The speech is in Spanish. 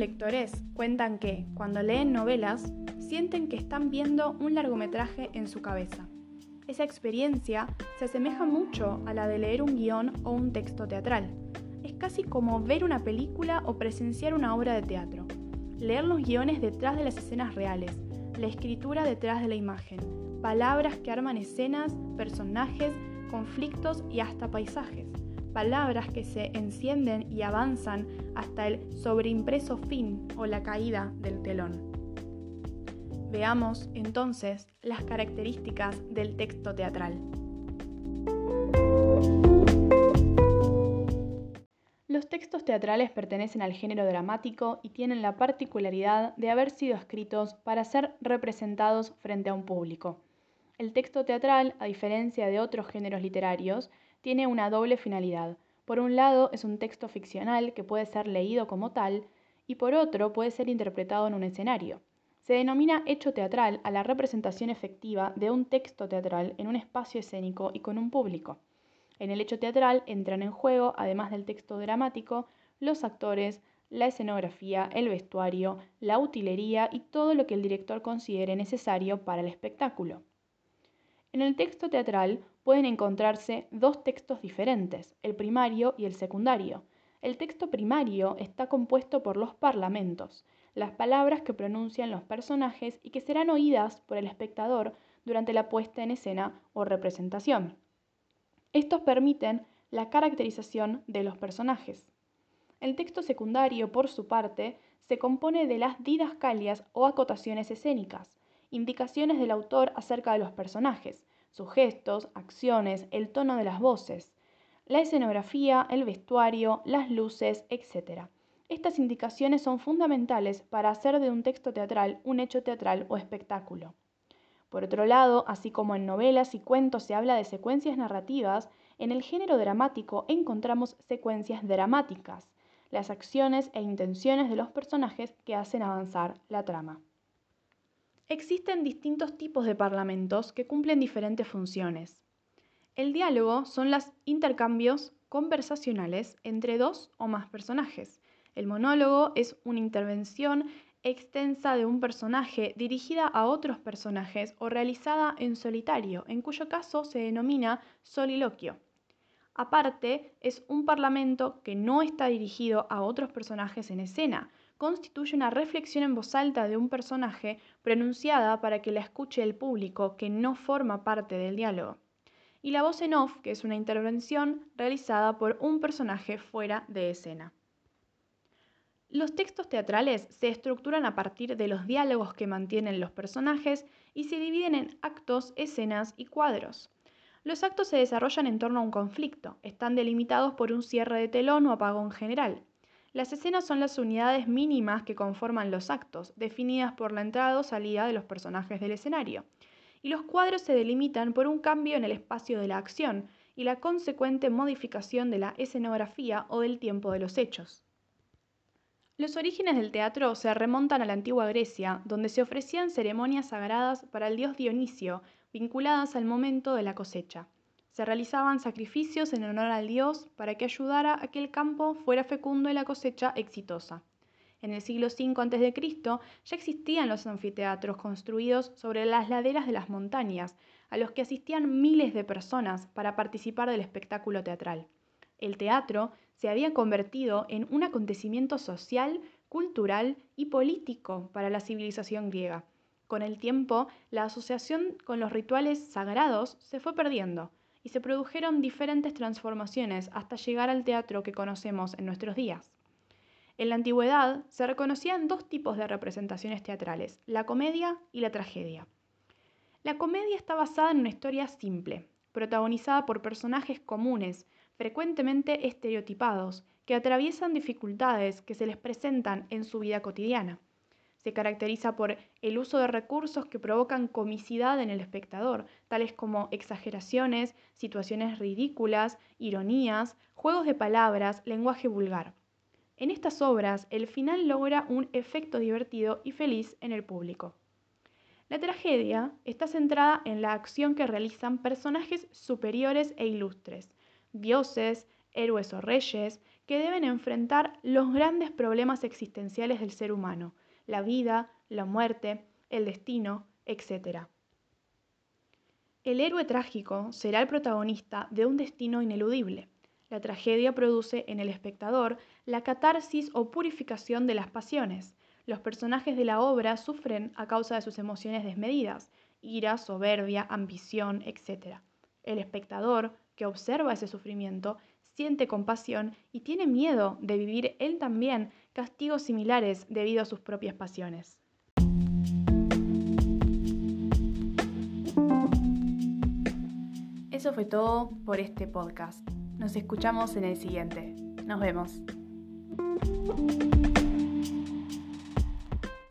lectores cuentan que, cuando leen novelas, sienten que están viendo un largometraje en su cabeza. Esa experiencia se asemeja mucho a la de leer un guion o un texto teatral. Es casi como ver una película o presenciar una obra de teatro. Leer los guiones detrás de las escenas reales, la escritura detrás de la imagen, palabras que arman escenas, personajes, conflictos y hasta paisajes palabras que se encienden y avanzan hasta el sobreimpreso fin o la caída del telón. Veamos entonces las características del texto teatral. Los textos teatrales pertenecen al género dramático y tienen la particularidad de haber sido escritos para ser representados frente a un público. El texto teatral, a diferencia de otros géneros literarios, tiene una doble finalidad. Por un lado, es un texto ficcional que puede ser leído como tal, y por otro, puede ser interpretado en un escenario. Se denomina hecho teatral a la representación efectiva de un texto teatral en un espacio escénico y con un público. En el hecho teatral entran en juego, además del texto dramático, los actores, la escenografía, el vestuario, la utilería y todo lo que el director considere necesario para el espectáculo. En el texto teatral pueden encontrarse dos textos diferentes, el primario y el secundario. El texto primario está compuesto por los parlamentos, las palabras que pronuncian los personajes y que serán oídas por el espectador durante la puesta en escena o representación. Estos permiten la caracterización de los personajes. El texto secundario, por su parte, se compone de las didascalias o acotaciones escénicas, indicaciones del autor acerca de los personajes, sus gestos, acciones, el tono de las voces, la escenografía, el vestuario, las luces, etc. Estas indicaciones son fundamentales para hacer de un texto teatral un hecho teatral o espectáculo. Por otro lado, así como en novelas y cuentos se habla de secuencias narrativas, en el género dramático encontramos secuencias dramáticas, las acciones e intenciones de los personajes que hacen avanzar la trama. Existen distintos tipos de parlamentos que cumplen diferentes funciones. El diálogo son los intercambios conversacionales entre dos o más personajes. El monólogo es una intervención extensa de un personaje dirigida a otros personajes o realizada en solitario, en cuyo caso se denomina soliloquio. Aparte, es un parlamento que no está dirigido a otros personajes en escena, constituye una reflexión en voz alta de un personaje pronunciada para que la escuche el público que no forma parte del diálogo. Y la voz en off, que es una intervención realizada por un personaje fuera de escena. Los textos teatrales se estructuran a partir de los diálogos que mantienen los personajes y se dividen en actos, escenas y cuadros. Los actos se desarrollan en torno a un conflicto, están delimitados por un cierre de telón o apagón general. Las escenas son las unidades mínimas que conforman los actos, definidas por la entrada o salida de los personajes del escenario. Y los cuadros se delimitan por un cambio en el espacio de la acción y la consecuente modificación de la escenografía o del tiempo de los hechos. Los orígenes del teatro se remontan a la antigua Grecia, donde se ofrecían ceremonias sagradas para el dios Dionisio, vinculadas al momento de la cosecha. Se realizaban sacrificios en honor al dios para que ayudara a que el campo fuera fecundo y la cosecha exitosa. En el siglo V a.C. ya existían los anfiteatros construidos sobre las laderas de las montañas, a los que asistían miles de personas para participar del espectáculo teatral. El teatro se había convertido en un acontecimiento social, cultural y político para la civilización griega. Con el tiempo, la asociación con los rituales sagrados se fue perdiendo y se produjeron diferentes transformaciones hasta llegar al teatro que conocemos en nuestros días. En la antigüedad se reconocían dos tipos de representaciones teatrales, la comedia y la tragedia. La comedia está basada en una historia simple, protagonizada por personajes comunes, frecuentemente estereotipados, que atraviesan dificultades que se les presentan en su vida cotidiana. Se caracteriza por el uso de recursos que provocan comicidad en el espectador, tales como exageraciones, situaciones ridículas, ironías, juegos de palabras, lenguaje vulgar. En estas obras, el final logra un efecto divertido y feliz en el público. La tragedia está centrada en la acción que realizan personajes superiores e ilustres, dioses, héroes o reyes, que deben enfrentar los grandes problemas existenciales del ser humano, la vida, la muerte, el destino, etc. El héroe trágico será el protagonista de un destino ineludible. La tragedia produce en el espectador la catarsis o purificación de las pasiones. Los personajes de la obra sufren a causa de sus emociones desmedidas, ira, soberbia, ambición, etc. El espectador, que observa ese sufrimiento, siente compasión y tiene miedo de vivir él también castigos similares debido a sus propias pasiones. Eso fue todo por este podcast. Nos escuchamos en el siguiente. Nos vemos.